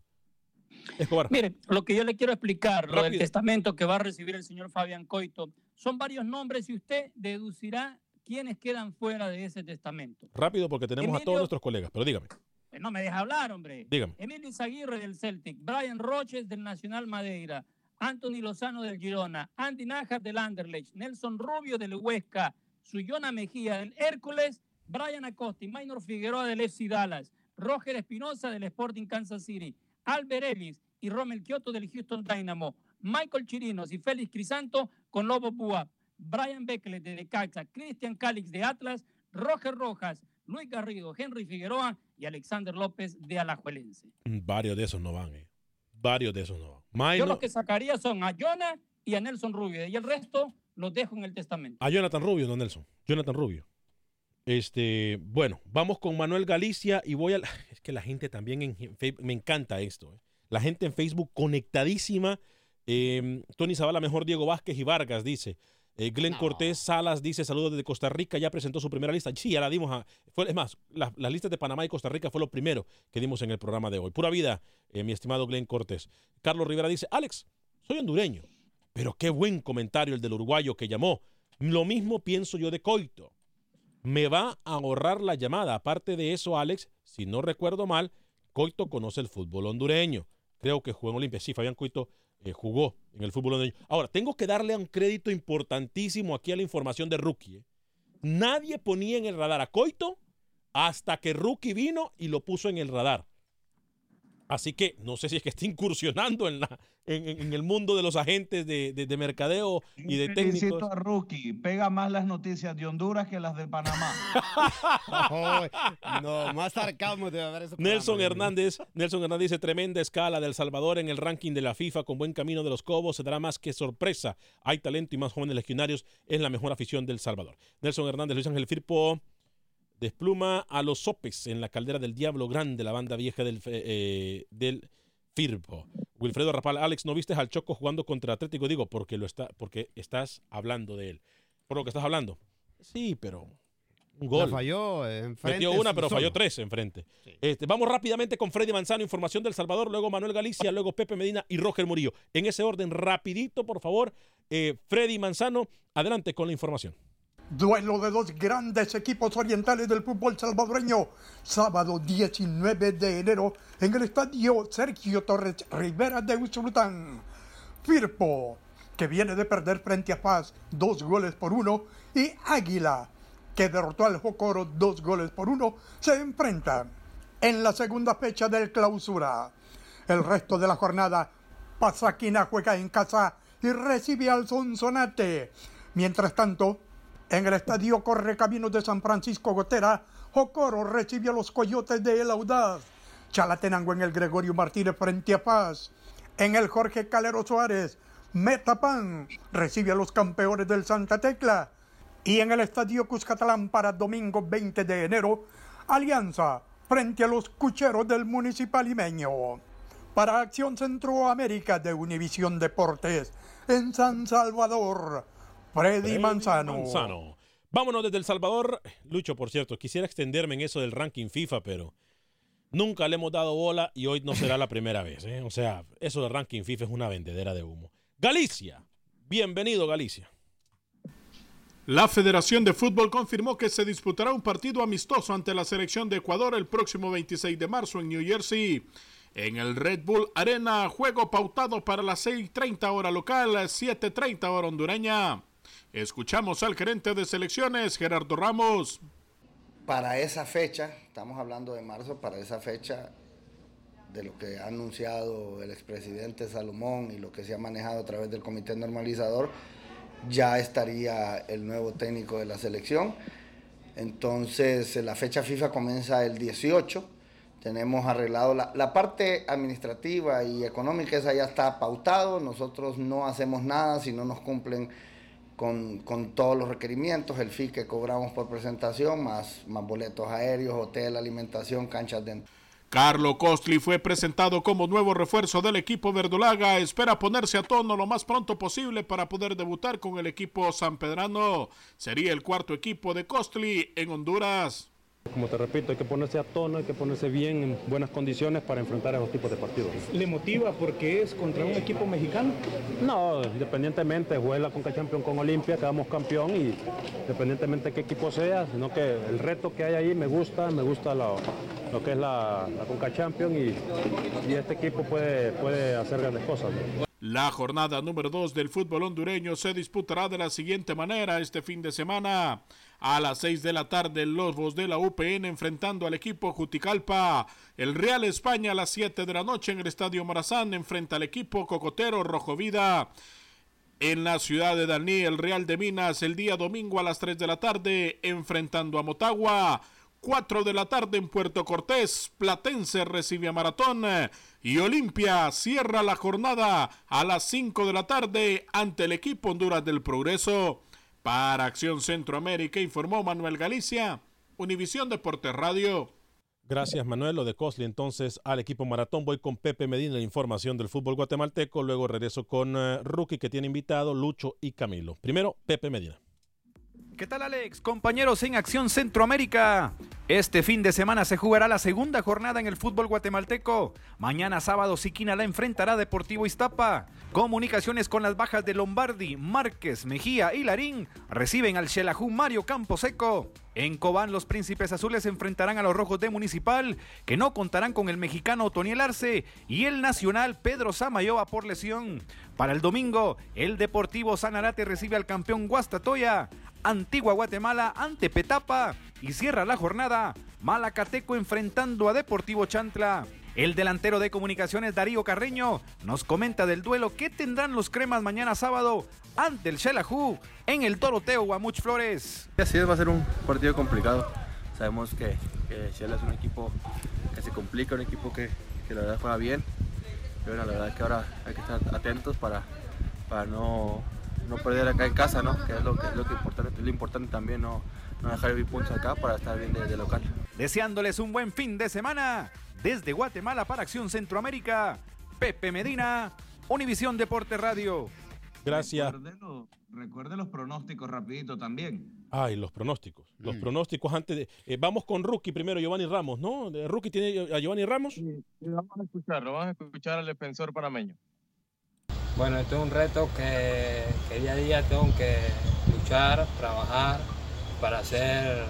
Escobar. Mire, lo que yo le quiero explicar, lo del Rápido. testamento que va a recibir el señor Fabián Coito, son varios nombres y usted deducirá quiénes quedan fuera de ese testamento. Rápido porque tenemos a todos nuestros colegas, pero dígame. Eh, No me deja hablar, hombre. Dígame. Emilio Zaguirre del Celtic, Brian Roches del Nacional Madeira, Anthony Lozano del Girona, Andy Nájar del Anderlecht, Nelson Rubio del Huesca, Suyona Mejía del Hércules, Brian Acosta y Minor Figueroa del FC Dallas, Roger Espinosa del Sporting Kansas City, Albert Ellis y Romel Kioto del Houston Dynamo, Michael Chirinos y Félix Crisanto con Lobo Buap, Brian Beckles de Necaxa, Cristian Calix de Atlas, Roger Rojas, Luis Garrido, Henry Figueroa y Alexander López de Alajuelense. Mm, Varios de esos no van, eh. Varios de esos no van. Yo los que sacaría son a Jonah y a Nelson Rubio, y el resto los dejo en el testamento. A Jonathan Rubio, no Nelson. Jonathan Rubio. Este, bueno, vamos con Manuel Galicia y voy a... *laughs* Es que la gente también en Facebook, me encanta esto. eh. La gente en Facebook conectadísima. Eh, Tony Zavala, mejor Diego Vázquez y Vargas, dice. Eh, Glenn Cortés Salas dice saludos desde Costa Rica, ya presentó su primera lista. Sí, ya la dimos. A, fue, es más, las listas de Panamá y Costa Rica fue lo primero que dimos en el programa de hoy. Pura vida, eh, mi estimado Glenn Cortés. Carlos Rivera dice, Alex, soy hondureño, pero qué buen comentario el del uruguayo que llamó. Lo mismo pienso yo de Coito. Me va a ahorrar la llamada. Aparte de eso, Alex, si no recuerdo mal, Coito conoce el fútbol hondureño. Creo que jugó en Olimpia. Sí, Fabián Coito eh, jugó en el fútbol hondureño. Ahora, tengo que darle un crédito importantísimo aquí a la información de Rookie. ¿eh? Nadie ponía en el radar a Coito hasta que Rookie vino y lo puso en el radar. Así que no sé si es que está incursionando en, la, en, el mundo de los agentes de, de, mercadeo y de técnicos. Felicito a Rookie. Pega más las noticias de Honduras que las de Panamá. *laughs* no, más sarcasmo debe haber. Nelson Hernández, Nelson Hernández dice tremenda escala del Salvador en el ranking de la FIFA con buen camino de los Cobos. Se dará más que sorpresa. Hay talento y más jóvenes legionarios. Es la mejor afición del Salvador. Nelson Hernández, Luis Ángel Firpo. Despluma a los sopes en la caldera del Diablo Grande, la banda vieja del, eh, del Firpo. Wilfredo Rapal, Alex, ¿no viste al Choco jugando contra Atlético? Digo, porque, lo está, porque estás hablando de él. ¿Por lo que estás hablando? Sí, pero un gol. falló enfrente. Metió una, pero falló tres enfrente. Este, vamos rápidamente con Freddy Manzano, información del Salvador, luego Manuel Galicia, luego Pepe Medina y Roger Murillo. En ese orden, rapidito, por favor. Eh, Freddy Manzano, adelante con la información. Duelo de dos grandes equipos orientales del fútbol salvadoreño. Sábado 19 de enero en el estadio Sergio Torres Rivera de Usulután. Firpo, que viene de perder frente a Paz dos goles por uno, y Águila, que derrotó al Jocoro dos goles por uno, se enfrentan en la segunda fecha del clausura. El resto de la jornada, Pasaquina juega en casa y recibe al Sonsonate. Mientras tanto, en el estadio Correcaminos de San Francisco Gotera, Jocoro recibió a los Coyotes de El Audaz. Chalatenango en el Gregorio Martínez frente a Paz. En el Jorge Calero Suárez, Metapan recibe a los campeones del Santa Tecla. Y en el estadio Cuscatlán para domingo 20 de enero, Alianza frente a los Cucheros del Municipal Imeño. Para Acción Centroamérica de Univisión Deportes, en San Salvador. Freddy Manzano. Vámonos desde El Salvador. Lucho, por cierto, quisiera extenderme en eso del ranking FIFA, pero nunca le hemos dado bola y hoy no será la primera vez. ¿eh? O sea, eso del ranking FIFA es una vendedera de humo. Galicia. Bienvenido, Galicia. La Federación de Fútbol confirmó que se disputará un partido amistoso ante la selección de Ecuador el próximo 26 de marzo en New Jersey. En el Red Bull Arena, juego pautado para las 6.30 hora local, 7.30 hora hondureña. Escuchamos al gerente de selecciones, Gerardo Ramos. Para esa fecha, estamos hablando de marzo, para esa fecha de lo que ha anunciado el expresidente Salomón y lo que se ha manejado a través del comité normalizador, ya estaría el nuevo técnico de la selección. Entonces, la fecha FIFA comienza el 18. Tenemos arreglado la, la, parte administrativa y económica, esa ya está pautado. Nosotros no hacemos nada si no nos cumplen con, todos los requerimientos, el fee que cobramos por presentación, más, boletos aéreos, hotel, alimentación, canchas de... Carlo Costli fue presentado como nuevo refuerzo del equipo verdolaga. Espera ponerse a tono lo más pronto posible para poder debutar con el equipo sanpedrano. Sería el cuarto equipo de Costli en Honduras. Como te repito, hay que ponerse a tono, hay que ponerse bien en buenas condiciones para enfrentar esos tipos de partidos. ¿Le motiva porque es contra un equipo mexicano? No, independientemente, jugué la Conca Champions con Olimpia, quedamos campeón y independientemente de qué equipo sea, sino que el reto que hay ahí me gusta, me gusta lo, que es la, Conca Champions y, este equipo puede, puede hacer grandes cosas. La jornada número 2 del fútbol hondureño se disputará de la siguiente manera este fin de semana. A las 6 de la tarde, los Lobos de la UPN enfrentando al equipo Juticalpa. El Real España a las 7 de la noche en el Estadio Morazán enfrenta al equipo Cocotero Rojo Vida. En la ciudad de Daní, el Real de Minas el día domingo a las 3 de la tarde enfrentando a Motagua. 4 de la tarde en Puerto Cortés, Platense recibe a Maratón y Olimpia cierra la jornada a las 5 de la tarde ante el equipo Honduras del Progreso. Para Acción Centroamérica informó Manuel Galicia, Univisión Deportes Radio. Gracias, Manuel. Lo de Cosli, entonces, al equipo maratón. Voy con Pepe Medina, la información del fútbol guatemalteco. Luego regreso con uh, Rookie, que tiene invitado Lucho y Camilo. Primero, Pepe Medina. ¿Qué tal Alex? Compañeros en Acción Centroamérica. Este fin de semana se jugará la segunda jornada en el fútbol guatemalteco. Mañana sábado Siquina la enfrentará Deportivo Iztapa. Comunicaciones con las bajas de Lombardi, Márquez, Mejía y Larín reciben al Xelajú Mario Camposeco. En Cobán los príncipes azules enfrentarán a los rojos de Municipal, que no contarán con el mexicano Otoniel Arce y el nacional Pedro Samayoa por lesión. Para el domingo, el Deportivo Sanarate recibe al campeón Guastatoya. Antigua Guatemala ante Petapa y cierra la jornada Malacateco enfrentando a Deportivo Chantla. El delantero de comunicaciones Darío Carreño nos comenta del duelo que tendrán los cremas mañana sábado ante el Xelajú en el Doroteo Guamuch Flores. Así es, va a ser un partido complicado. Sabemos que, que Xela es un equipo que se complica, un equipo que, que la verdad juega bien. Pero bueno, la verdad es que ahora hay que estar atentos para, para no, no perder acá en casa, ¿no? Que es lo, que, es lo, que importante, lo importante también, no, no dejar de puntos acá para estar bien de, de, local. Deseándoles un buen fin de semana. Desde Guatemala para Acción Centroamérica, Pepe Medina, Univisión Deporte Radio. Gracias. Recuerde, recuerde los pronósticos rapidito también. Ay, los pronósticos. Los mm. pronósticos antes de... Eh, vamos con Rookie primero, Giovanni Ramos, ¿no? ¿Rookie tiene a Giovanni Ramos? Sí, vamos a escucharlo, vamos a escuchar al defensor panameño. Bueno, esto es un reto que, que día a día tengo que luchar, trabajar para hacer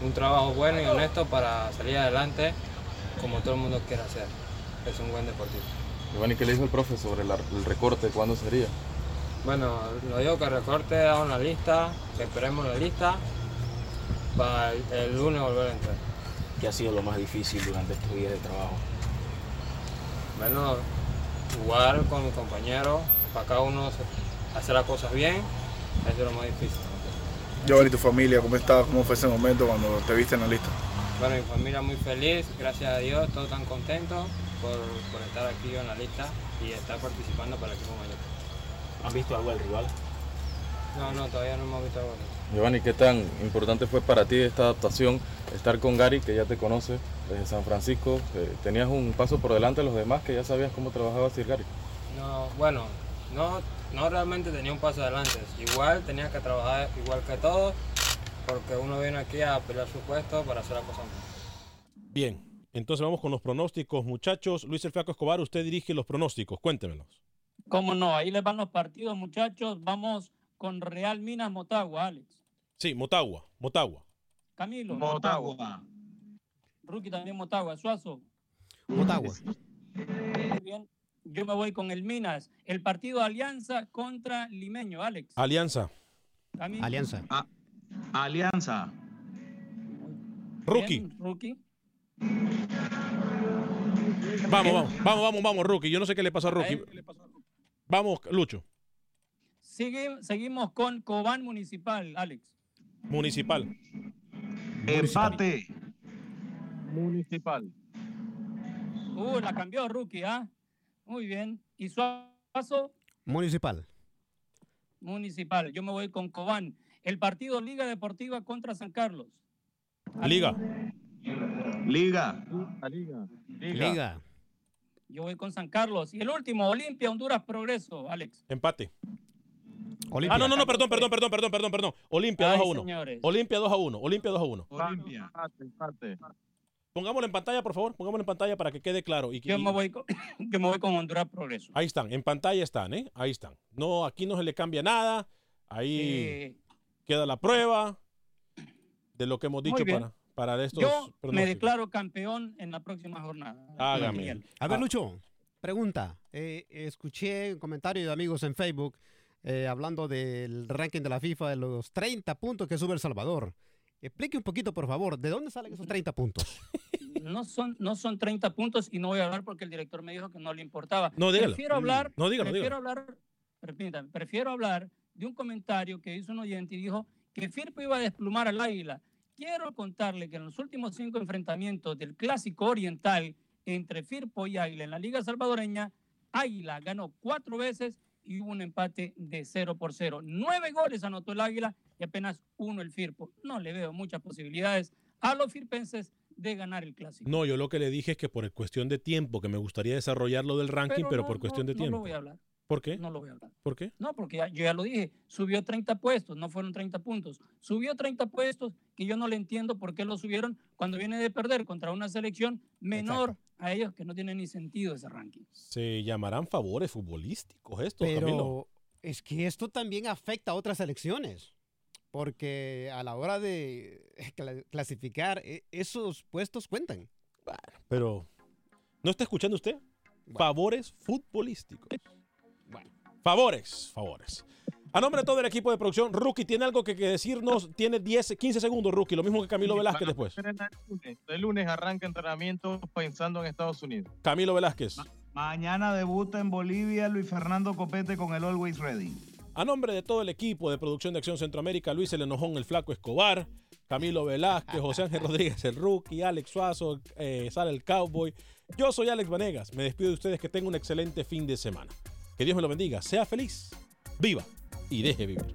un trabajo bueno y honesto para salir adelante como todo el mundo quiere hacer. Es un buen deportista. Giovanni, ¿qué le dijo el profe sobre el, el recorte? ¿Cuándo sería? Bueno, lo digo que el recorte da una lista, que esperemos la lista para el, el, lunes volver a entrar. ¿Qué ha sido lo más difícil durante estos días de trabajo? Bueno, jugar con mis compañeros, para cada uno hacer las cosas bien, eso es lo más difícil. Giovanni, tu familia, ¿cómo estaba? ¿Cómo fue ese momento cuando te viste en la lista? Bueno, mi familia muy feliz, gracias a Dios, todos tan contentos por, por estar aquí en la lista y estar participando para el equipo mayor. ¿Han visto algo del rival? No, no, todavía no hemos visto algo. Giovanni, ¿qué tan importante fue para ti esta adaptación, estar con Gary, que ya te conoce desde San Francisco? Eh, ¿Tenías un paso por delante de los demás que ya sabías cómo trabajaba Sir Gary? No, bueno, no, no realmente tenía un paso adelante. Igual tenía que trabajar igual que todos, porque uno viene aquí a pelear su puesto para hacer las cosas mejor. Bien, entonces vamos con los pronósticos, muchachos. Luis El Flaco Escobar, usted dirige los pronósticos, cuéntemelos. ¿Cómo no? Ahí les van los partidos, muchachos. Vamos con Real Minas Motagua, Alex. Sí, Motagua, Motagua. Camilo. Motagua. Rookie también Motagua. Suazo. Motagua. Muy bien. Yo me voy con el Minas. El partido Alianza contra Limeño, Alex. Alianza. Camilo. Alianza. Ah, alianza. Rookie. Bien, rookie. Vamos, vamos, vamos, vamos, vamos, Rookie. Yo no sé qué le pasó a Rookie. Vamos, Lucho. Sigue, seguimos con Cobán Municipal, Alex. Municipal. Empate. Municipal. Uh, la cambió Rookie, ¿ah? Muy bien. ¿Y Suazo? Municipal. Municipal. Yo me voy con Cobán. El partido Liga Deportiva contra San Carlos. Liga. Liga. Liga. Liga. Liga. Yo voy con San Carlos. Y el último, Olimpia, Honduras, Progreso, Alex. Empate. Olimpia. Ah, no, no, no, perdón, perdón, perdón, perdón, perdón, perdón. Olimpia 2 Ay, a 1. señores. Olimpia 2 a 1. Olimpia 2 a 1. Olimpia. Empate, empate. Pongámoslo en pantalla, por favor. Pongámoslo en pantalla para que quede claro. Y, Yo y- me voy con, *coughs* yo me voy con Honduras, Progreso. Ahí están, en pantalla están, ¿eh? Ahí están. No, aquí no se le cambia nada. Ahí queda la prueba de lo que hemos dicho para, para estos yo me declaro campeón en la próxima jornada. Hágame. A ver, Ah. Lucho, pregunta. Eh, escuché un comentario de amigos en Facebook eh, hablando del ranking de la FIFA de los 30 puntos que sube El Salvador. Explique un poquito, por favor, ¿de dónde salen esos 30 puntos? *laughs* No son, no son 30 puntos y no voy a hablar porque el director me dijo que no le importaba. No, dígalo. Prefiero hablar, No, dígalo, prefiero dígalo. hablar, permítame, prefiero hablar de un comentario que hizo un oyente y dijo que Firpo iba a desplumar al águila. Quiero contarle que en los últimos cinco enfrentamientos del clásico oriental entre Firpo y Águila en la Liga Salvadoreña, Águila ganó cuatro veces y hubo un empate de 0 por 0. Nueve goles anotó el Águila y apenas uno el Firpo. No le veo muchas posibilidades a los firpenses de ganar el clásico. No, yo lo que le dije es que por cuestión de tiempo, que me gustaría desarrollar lo del ranking, pero, no, por cuestión no, de tiempo. No lo voy a hablar. ¿Por qué? No lo voy a hablar. ¿Por qué? No, porque ya- yo ya lo dije, subió 30 puestos, no fueron 30 puntos. Subió 30 puestos que yo no le entiendo por qué lo subieron cuando viene de perder contra una selección menor a ellos que no tiene ni sentido ese ranking. Se llamarán favores futbolísticos estos, Pero Camilo. es que esto también afecta a otras elecciones. Porque a la hora de cla- clasificar, e- esos puestos cuentan. Pero, ¿no está escuchando usted? Favores futbolísticos. Favores, favores. A nombre de todo el equipo de producción, Rookie tiene algo que, que decirnos. Tiene 10, 15 segundos, Rookie. Lo mismo que Camilo Velázquez después. El lunes, el lunes arranca entrenamiento pensando en Estados Unidos. Camilo Velázquez. Mañana debuta en Bolivia Luis Fernando Copete con el Always Ready. A nombre de todo el equipo de producción de Acción Centroamérica, Luis El Enojón, el Flaco Escobar, Camilo Velázquez, José Ángel Rodríguez, el Rookie, Alex Suazo, eh, Sara el Cowboy. Yo soy Alex Vanegas. Me despido de ustedes. Que tengan un excelente fin de semana. Que Dios me lo bendiga. Sea feliz, viva y deje vivir.